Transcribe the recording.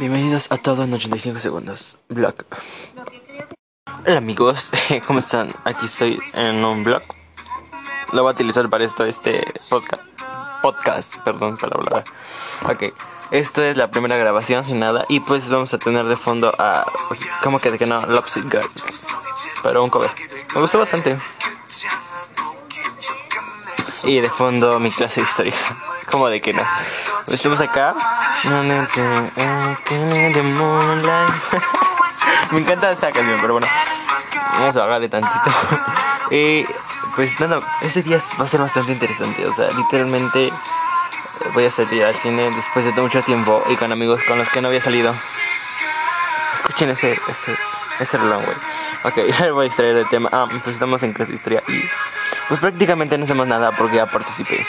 Bienvenidos a todo en 85 segundos. Blog. Hola amigos, ¿cómo están? Aquí estoy en un blog. Lo voy a utilizar para esto, este podcast. Podcast, perdón, para hablar. Ok, esto es la primera grabación sin nada. Y pues vamos a tener de fondo a. ¿Cómo que de que no? Lopsy Girl. Pero un cover. Me gustó bastante. Y de fondo mi clase de historia. ¿Cómo de que no? Estamos acá. Me encanta esa canción, pero bueno. Vamos a bajarle tantito. Y pues nada, este día va a ser bastante interesante. O sea, literalmente voy a salir al cine después de mucho tiempo y con amigos con los que no había salido. Escuchen ese, ese, ese reloj, güey. Ok, ya voy a extraer el tema. Ah, pues estamos en clase de historia y pues prácticamente no hacemos nada porque ya participé.